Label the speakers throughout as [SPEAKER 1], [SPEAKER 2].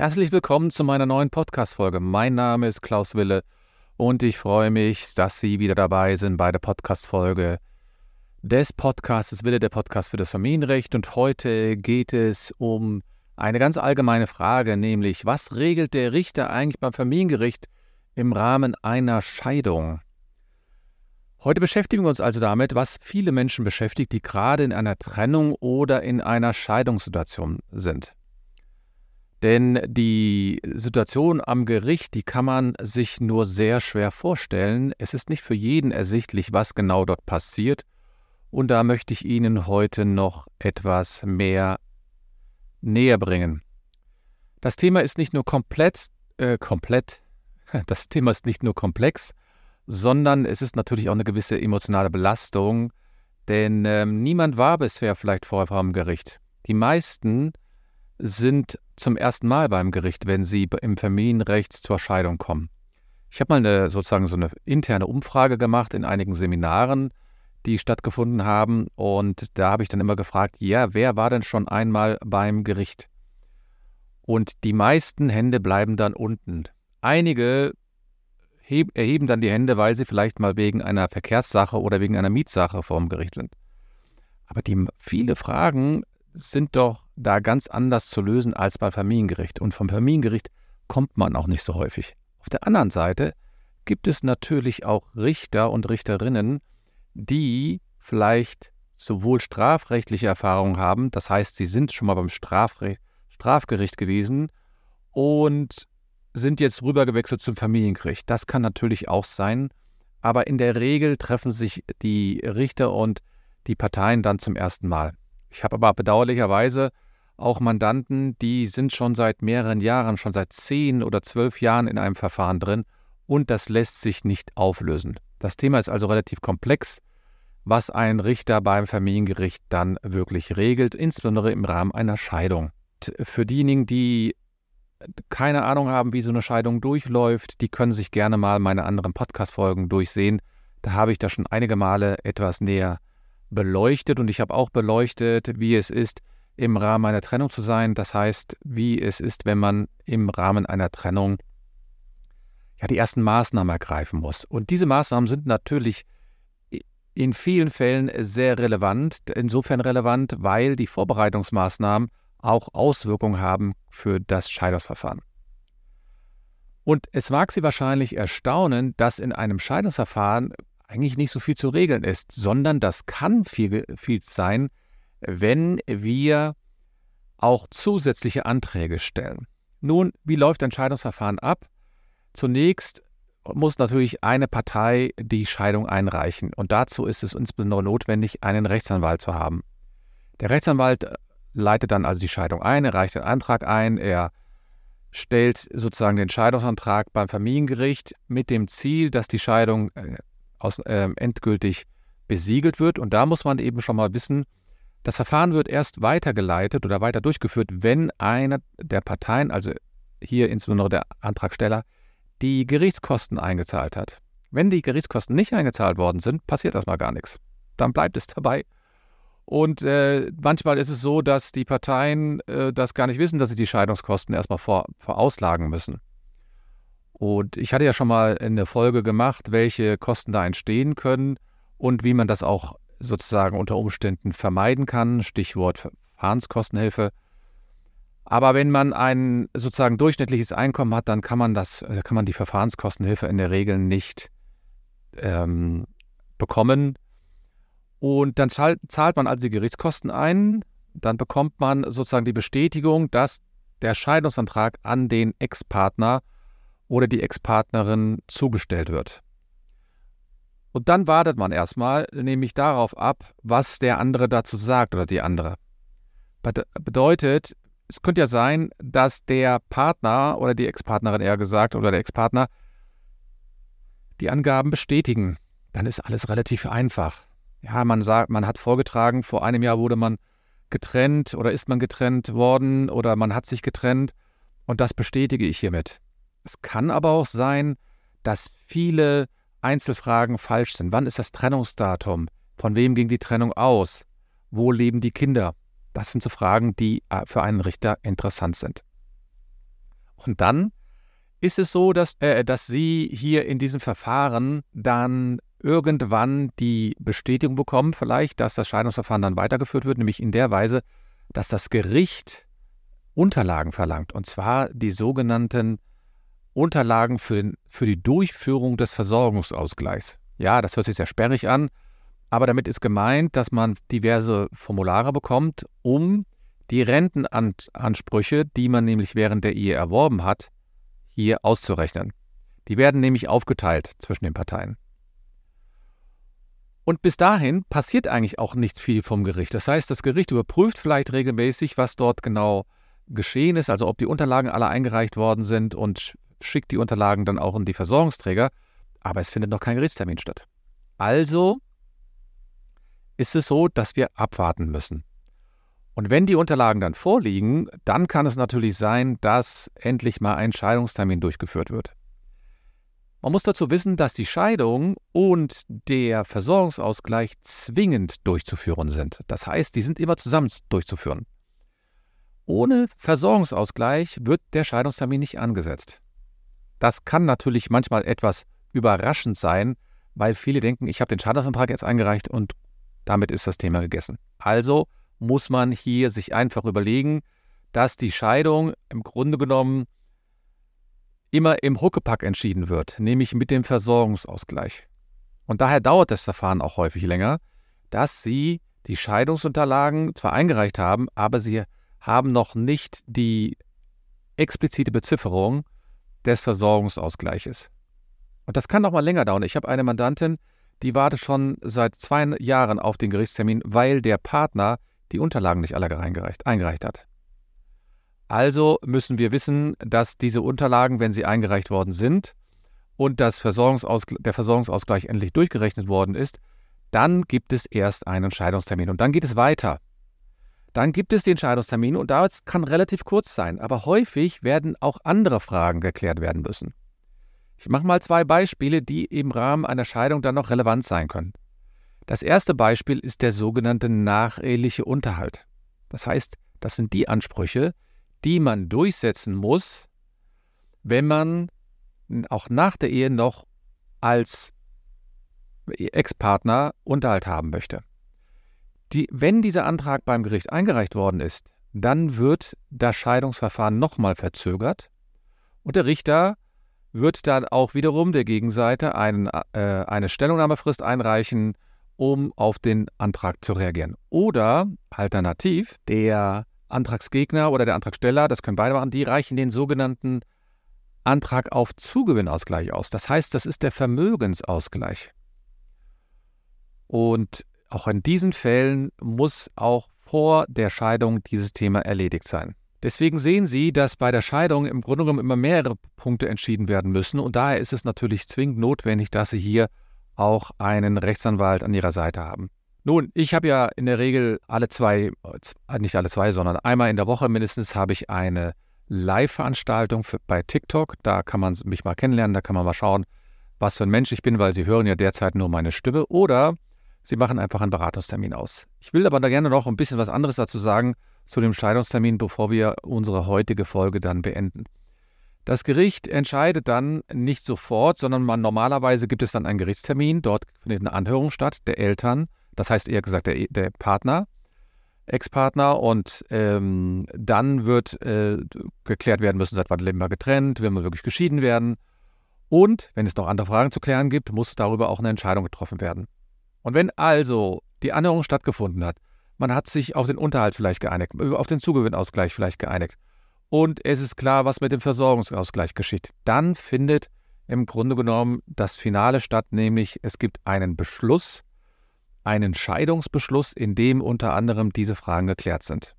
[SPEAKER 1] Herzlich willkommen zu meiner neuen Podcast-Folge. Mein Name ist Klaus Wille und ich freue mich, dass Sie wieder dabei sind bei der Podcast-Folge des Podcasts Wille, der Podcast für das Familienrecht. Und heute geht es um eine ganz allgemeine Frage, nämlich was regelt der Richter eigentlich beim Familiengericht im Rahmen einer Scheidung? Heute beschäftigen wir uns also damit, was viele Menschen beschäftigt, die gerade in einer Trennung oder in einer Scheidungssituation sind. Denn die Situation am Gericht, die kann man sich nur sehr schwer vorstellen. Es ist nicht für jeden ersichtlich, was genau dort passiert. Und da möchte ich Ihnen heute noch etwas mehr näher bringen. Das Thema ist nicht nur komplett, äh, komplett, das Thema ist nicht nur komplex, sondern es ist natürlich auch eine gewisse emotionale Belastung, denn ähm, niemand war bisher vielleicht vorher vor dem Gericht. Die meisten sind zum ersten Mal beim Gericht, wenn sie im Familienrecht zur Scheidung kommen. Ich habe mal eine, sozusagen so eine interne Umfrage gemacht in einigen Seminaren, die stattgefunden haben. Und da habe ich dann immer gefragt, ja, wer war denn schon einmal beim Gericht? Und die meisten Hände bleiben dann unten. Einige erheben dann die Hände, weil sie vielleicht mal wegen einer Verkehrssache oder wegen einer Mietsache vor dem Gericht sind. Aber die viele Fragen sind doch da ganz anders zu lösen als beim Familiengericht. Und vom Familiengericht kommt man auch nicht so häufig. Auf der anderen Seite gibt es natürlich auch Richter und Richterinnen, die vielleicht sowohl strafrechtliche Erfahrungen haben, das heißt, sie sind schon mal beim Strafre Strafgericht gewesen und sind jetzt rübergewechselt zum Familiengericht. Das kann natürlich auch sein, aber in der Regel treffen sich die Richter und die Parteien dann zum ersten Mal. Ich habe aber bedauerlicherweise auch Mandanten, die sind schon seit mehreren Jahren, schon seit zehn oder zwölf Jahren in einem Verfahren drin und das lässt sich nicht auflösen. Das Thema ist also relativ komplex, was ein Richter beim Familiengericht dann wirklich regelt, insbesondere im Rahmen einer Scheidung. Für diejenigen, die keine Ahnung haben, wie so eine Scheidung durchläuft, die können sich gerne mal meine anderen Podcast-Folgen durchsehen. Da habe ich da schon einige Male etwas näher beleuchtet und ich habe auch beleuchtet, wie es ist, im Rahmen einer Trennung zu sein. Das heißt, wie es ist, wenn man im Rahmen einer Trennung ja die ersten Maßnahmen ergreifen muss. Und diese Maßnahmen sind natürlich in vielen Fällen sehr relevant, insofern relevant, weil die Vorbereitungsmaßnahmen auch Auswirkungen haben für das Scheidungsverfahren. Und es mag Sie wahrscheinlich erstaunen, dass in einem Scheidungsverfahren eigentlich nicht so viel zu regeln ist, sondern das kann viel, viel sein, wenn wir auch zusätzliche Anträge stellen. Nun, wie läuft ein Scheidungsverfahren ab? Zunächst muss natürlich eine Partei die Scheidung einreichen und dazu ist es insbesondere notwendig, einen Rechtsanwalt zu haben. Der Rechtsanwalt äh, leitet dann also die Scheidung ein, er reicht den Antrag ein, er stellt sozusagen den Scheidungsantrag beim Familiengericht mit dem Ziel, dass die Scheidung äh, aus, äh, endgültig besiegelt wird. Und da muss man eben schon mal wissen, das Verfahren wird erst weitergeleitet oder weiter durchgeführt, wenn einer der Parteien, also hier insbesondere der Antragsteller, die Gerichtskosten eingezahlt hat. Wenn die Gerichtskosten nicht eingezahlt worden sind, passiert erstmal gar nichts. Dann bleibt es dabei. Und äh, manchmal ist es so, dass die Parteien äh, das gar nicht wissen, dass sie die Scheidungskosten erstmal vor, vorauslagen müssen. Und ich hatte ja schon mal eine Folge gemacht, welche Kosten da entstehen können und wie man das auch sozusagen unter Umständen vermeiden kann. Stichwort Verfahrenskostenhilfe. Aber wenn man ein sozusagen durchschnittliches Einkommen hat, dann kann man das, äh, kann man die Verfahrenskostenhilfe in der Regel nicht ähm, bekommen. Und dann zahlt man also die Gerichtskosten ein. Dann bekommt man sozusagen die Bestätigung, dass der Scheidungsantrag an den Ex-Partner oder die Ex-Partnerin zugestellt wird. Und dann wartet man erstmal, nämlich darauf ab, was der andere dazu sagt oder die andere. Bedeutet, es könnte ja sein, dass der Partner oder die Ex-Partnerin eher gesagt oder der Ex-Partner die Angaben bestätigen. Dann ist alles relativ einfach. Ja, man sagt, man hat vorgetragen, vor einem Jahr wurde man getrennt oder ist man getrennt worden oder man hat sich getrennt und das bestätige ich hiermit. Es kann aber auch sein, dass viele Einzelfragen falsch sind. Wann ist das Trennungsdatum? Von wem ging die Trennung aus? Wo leben die Kinder? Das sind so Fragen, die äh, für einen Richter interessant sind. Und dann ist es so, dass, äh, dass Sie hier in diesem Verfahren dann irgendwann die Bestätigung bekommen, vielleicht, dass das Scheidungsverfahren dann weitergeführt wird, nämlich in der Weise, dass das Gericht Unterlagen verlangt, und zwar die sogenannten Unterlagen für, den, für die Durchführung des Versorgungsausgleichs. Ja, das hört sich sehr sperrig an, aber damit ist gemeint, dass man diverse Formulare bekommt, um die Rentenansprüche, die man nämlich während der Ehe erworben hat, hier auszurechnen. Die werden nämlich aufgeteilt zwischen den Parteien. Und bis dahin passiert eigentlich auch nicht viel vom Gericht. Das heißt, das Gericht überprüft vielleicht regelmäßig, was dort genau geschehen ist, also ob die Unterlagen alle eingereicht worden sind und schickt die Unterlagen dann auch an die Versorgungsträger, aber es findet noch kein Gerichtstermin statt. Also ist es so, dass wir abwarten müssen. Und wenn die Unterlagen dann vorliegen, dann kann es natürlich sein, dass endlich mal ein Scheidungstermin durchgeführt wird. Man muss dazu wissen, dass die Scheidung und der Versorgungsausgleich zwingend durchzuführen sind. Das heißt, die sind immer zusammen durchzuführen. Ohne Versorgungsausgleich wird der Scheidungstermin nicht angesetzt. Das kann natürlich manchmal etwas überraschend sein, weil viele denken, ich habe den Scheidungsantrag jetzt eingereicht und damit ist das Thema gegessen. Also muss man hier sich einfach überlegen, dass die Scheidung im Grunde genommen immer im Huckepack entschieden wird, nämlich mit dem Versorgungsausgleich. Und daher dauert das Verfahren auch häufig länger, dass Sie die Scheidungsunterlagen zwar eingereicht haben, aber Sie haben noch nicht die explizite Bezifferung des Versorgungsausgleiches. Und das kann noch mal länger dauern. Ich habe eine Mandantin, die wartet schon seit zwei Jahren auf den Gerichtstermin, weil der Partner die Unterlagen nicht alle eingereicht, hat. Also müssen wir wissen, dass diese Unterlagen, wenn sie eingereicht worden sind und das Versorgungsausgleich, der Versorgungsausgleich endlich durchgerechnet worden ist, dann gibt es erst einen Scheidungstermin und dann geht es weiter. Dann gibt es den Scheidungstermin und das kann relativ kurz sein, aber häufig werden auch andere Fragen geklärt werden müssen. Ich mache mal zwei Beispiele, die im Rahmen einer Scheidung dann noch relevant sein können. Das erste Beispiel ist der sogenannte nacheheliche Unterhalt. Das heißt, das sind die Ansprüche, die man durchsetzen muss, wenn man auch nach der Ehe noch als Ex-Partner Unterhalt haben möchte. Die, wenn dieser Antrag beim Gericht eingereicht worden ist, dann wird das Scheidungsverfahren nochmal verzögert und der Richter wird dann auch wiederum der Gegenseite einen, äh, eine Stellungnahmefrist einreichen, um auf den Antrag zu reagieren. Oder alternativ, der Antragsgegner oder der Antragsteller, das können beide machen, die reichen den sogenannten Antrag auf Zugewinnausgleich aus. Das heißt, das ist der Vermögensausgleich. Und auch in diesen Fällen muss auch vor der Scheidung dieses Thema erledigt sein. Deswegen sehen Sie, dass bei der Scheidung im Grunde genommen immer mehrere Punkte entschieden werden müssen und daher ist es natürlich zwingend notwendig, dass Sie hier auch einen Rechtsanwalt an Ihrer Seite haben. Nun, ich habe ja in der Regel alle zwei, äh, nicht alle zwei, sondern einmal in der Woche mindestens habe ich eine Live-Veranstaltung bei TikTok. Da kann man mich mal kennenlernen, da kann man mal schauen, was für ein Mensch ich bin, weil Sie hören ja derzeit nur meine Stimme. Oder Sie machen einfach einen Beratungstermin aus. Ich will aber da gerne noch ein bisschen was anderes dazu sagen zu dem Scheidungstermin, bevor wir unsere heutige Folge dann beenden. Das Gericht entscheidet dann nicht sofort, sondern man, normalerweise gibt es dann einen Gerichtstermin. Dort findet eine Anhörung statt der Eltern das heißt eher gesagt der, der Partner, Ex-Partner und ähm, dann wird äh, geklärt werden müssen, seit wann leben wir getrennt, will man wirklich geschieden werden. Und wenn es noch andere Fragen zu klären gibt, muss darüber auch eine Entscheidung getroffen werden. Und wenn also die Anhörung stattgefunden hat, man hat sich auf den Unterhalt vielleicht geeinigt, auf den Zugewinnausgleich vielleicht geeinigt und es ist klar, was mit dem Versorgungsausgleich geschieht, dann findet im Grunde genommen das Finale statt, nämlich es gibt einen Beschluss einen Scheidungsbeschluss, in dem unter anderem diese Fragen geklärt sind.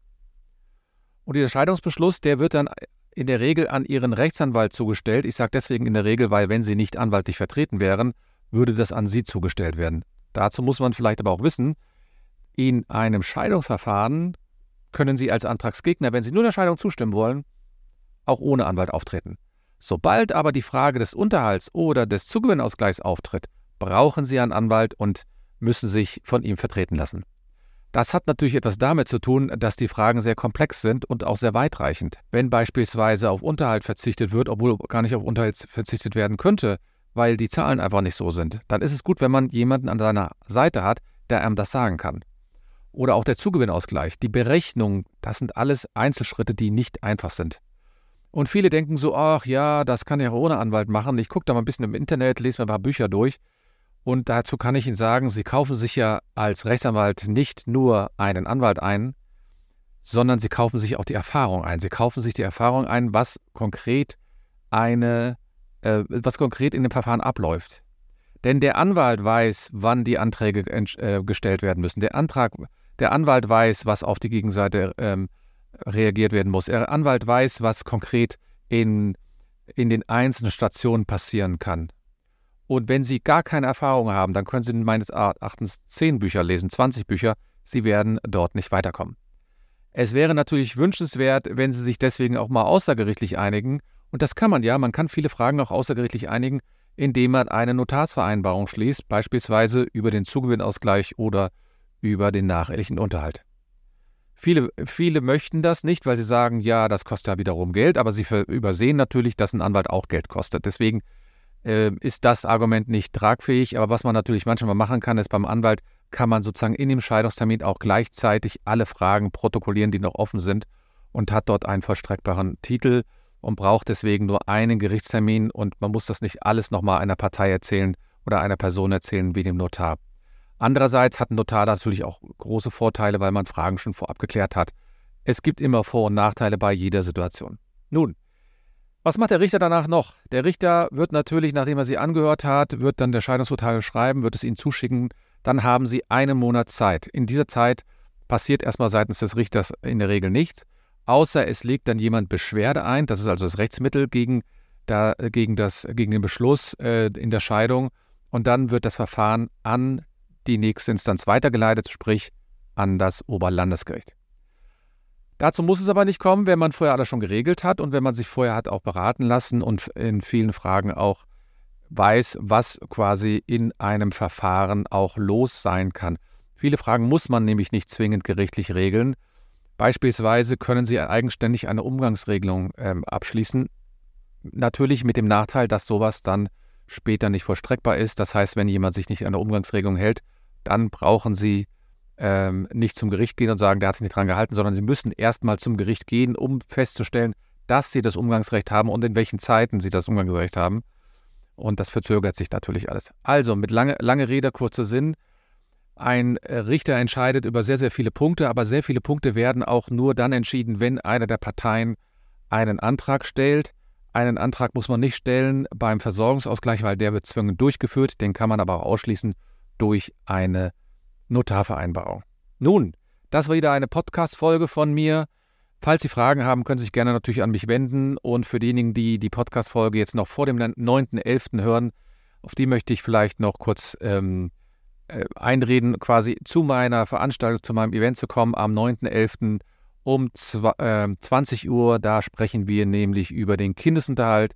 [SPEAKER 1] Und dieser Scheidungsbeschluss, der wird dann in der Regel an Ihren Rechtsanwalt zugestellt. Ich sage deswegen in der Regel, weil wenn Sie nicht anwaltlich vertreten wären, würde das an Sie zugestellt werden. Dazu muss man vielleicht aber auch wissen, in einem Scheidungsverfahren können Sie als Antragsgegner, wenn Sie nur der Scheidung zustimmen wollen, auch ohne Anwalt auftreten. Sobald aber die Frage des Unterhalts oder des Zugewinnausgleichs auftritt, brauchen Sie einen Anwalt und müssen sich von ihm vertreten lassen. Das hat natürlich etwas damit zu tun, dass die Fragen sehr komplex sind und auch sehr weitreichend. Wenn beispielsweise auf Unterhalt verzichtet wird, obwohl gar nicht auf Unterhalt verzichtet werden könnte, weil die Zahlen einfach nicht so sind, dann ist es gut, wenn man jemanden an seiner Seite hat, der einem das sagen kann. Oder auch der Zugewinnausgleich, die Berechnung, das sind alles Einzelschritte, die nicht einfach sind. Und viele denken so, ach ja, das kann ich auch ohne Anwalt machen. Ich gucke da mal ein bisschen im Internet, lese mir ein paar Bücher durch. Und dazu kann ich Ihnen sagen, Sie kaufen sich ja als Rechtsanwalt nicht nur einen Anwalt ein, sondern Sie kaufen sich auch die Erfahrung ein. Sie kaufen sich die Erfahrung ein, was konkret eine, äh, was konkret in dem Verfahren abläuft. Denn der Anwalt weiß, wann die Anträge äh, gestellt werden müssen. Der Antrag, der Anwalt weiß, was auf die Gegenseite ähm, reagiert werden muss. Der Anwalt weiß, was konkret in, in den einzelnen Stationen passieren kann. Und wenn Sie gar keine Erfahrung haben, dann können Sie meines Erachtens 10 Bücher lesen, 20 Bücher. Sie werden dort nicht weiterkommen. Es wäre natürlich wünschenswert, wenn Sie sich deswegen auch mal außergerichtlich einigen. Und das kann man ja. Man kann viele Fragen auch außergerichtlich einigen, indem man eine Notarsvereinbarung schließt, beispielsweise über den Zugewinnausgleich oder über den nachehelichen Unterhalt. Viele, viele möchten das nicht, weil sie sagen, ja, das kostet ja wiederum Geld, aber sie übersehen natürlich, dass ein Anwalt auch Geld kostet. Deswegen äh, ist das Argument nicht tragfähig. Aber was man natürlich manchmal machen kann, ist beim Anwalt kann man sozusagen in dem Scheidungstermin auch gleichzeitig alle Fragen protokollieren, die noch offen sind und hat dort einen vollstreckbaren Titel und braucht deswegen nur einen Gerichtstermin und man muss das nicht alles nochmal einer Partei erzählen oder einer Person erzählen wie dem Notar. Andererseits hat ein Notar natürlich auch große Vorteile, weil man Fragen schon vorab geklärt hat. Es gibt immer Vor- und Nachteile bei jeder Situation. Nun, was macht der Richter danach noch? Der Richter wird natürlich, nachdem er Sie angehört hat, wird dann der Scheidungsurteil schreiben, wird es Ihnen zuschicken. Dann haben Sie einen Monat Zeit. In dieser Zeit passiert erstmal seitens des Richters in der Regel nichts, außer es legt dann jemand Beschwerde ein. Das ist also das Rechtsmittel gegen, da, gegen, das, gegen den Beschluss äh, in der Scheidung. Und dann wird das Verfahren an die nächste Instanz weitergeleitet, sprich an das Oberlandesgericht. Dazu muss es aber nicht kommen, wenn man vorher alles schon geregelt hat und wenn man sich vorher hat auch beraten lassen und in vielen Fragen auch weiß, was quasi in einem Verfahren auch los sein kann. Viele Fragen muss man nämlich nicht zwingend gerichtlich regeln. Beispielsweise können Sie eigenständig eine Umgangsregelung äh, abschließen. Natürlich mit dem Nachteil, dass sowas dann später nicht vollstreckbar ist. Das heißt, wenn jemand sich nicht an der Umgangsregelung hält, dann brauchen Sie ähm, nicht zum Gericht gehen und sagen, der hat sich nicht dran gehalten, sondern sie müssen erstmal zum Gericht gehen, um festzustellen, dass sie das Umgangsrecht haben und in welchen Zeiten sie das Umgangsrecht haben. Und das verzögert sich natürlich alles. Also mit lange, lange Rede, kurzer Sinn. Ein äh, Richter entscheidet über sehr, sehr viele Punkte, aber sehr viele Punkte werden auch nur dann entschieden, wenn einer der Parteien einen Antrag stellt. Einen Antrag muss man nicht stellen beim Versorgungsausgleich, weil der wird zwingend durchgeführt. Den kann man aber auch ausschließen durch eine Notarvereinbarung. Nun, das war wieder eine Podcast-Folge von mir. Falls Sie Fragen haben, können Sie sich gerne natürlich an mich wenden. Und für diejenigen, die die Podcast-Folge jetzt noch vor dem 9.11. hören, auf die möchte ich vielleicht noch kurz ähm, äh, einreden, quasi zu meiner Veranstaltung, zu meinem Event zu kommen am 9.11. um äh, 20 Uhr. Da sprechen wir nämlich über den Kindesunterhalt.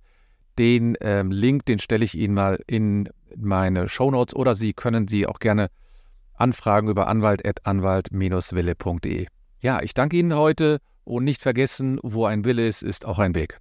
[SPEAKER 1] Den ähm, Link, den stelle ich Ihnen mal in meine Shownotes oder Sie können sie auch gerne Anfragen über anwalt.anwalt-wille.de. Ja, ich danke Ihnen heute und nicht vergessen, wo ein Wille ist, ist auch ein Weg.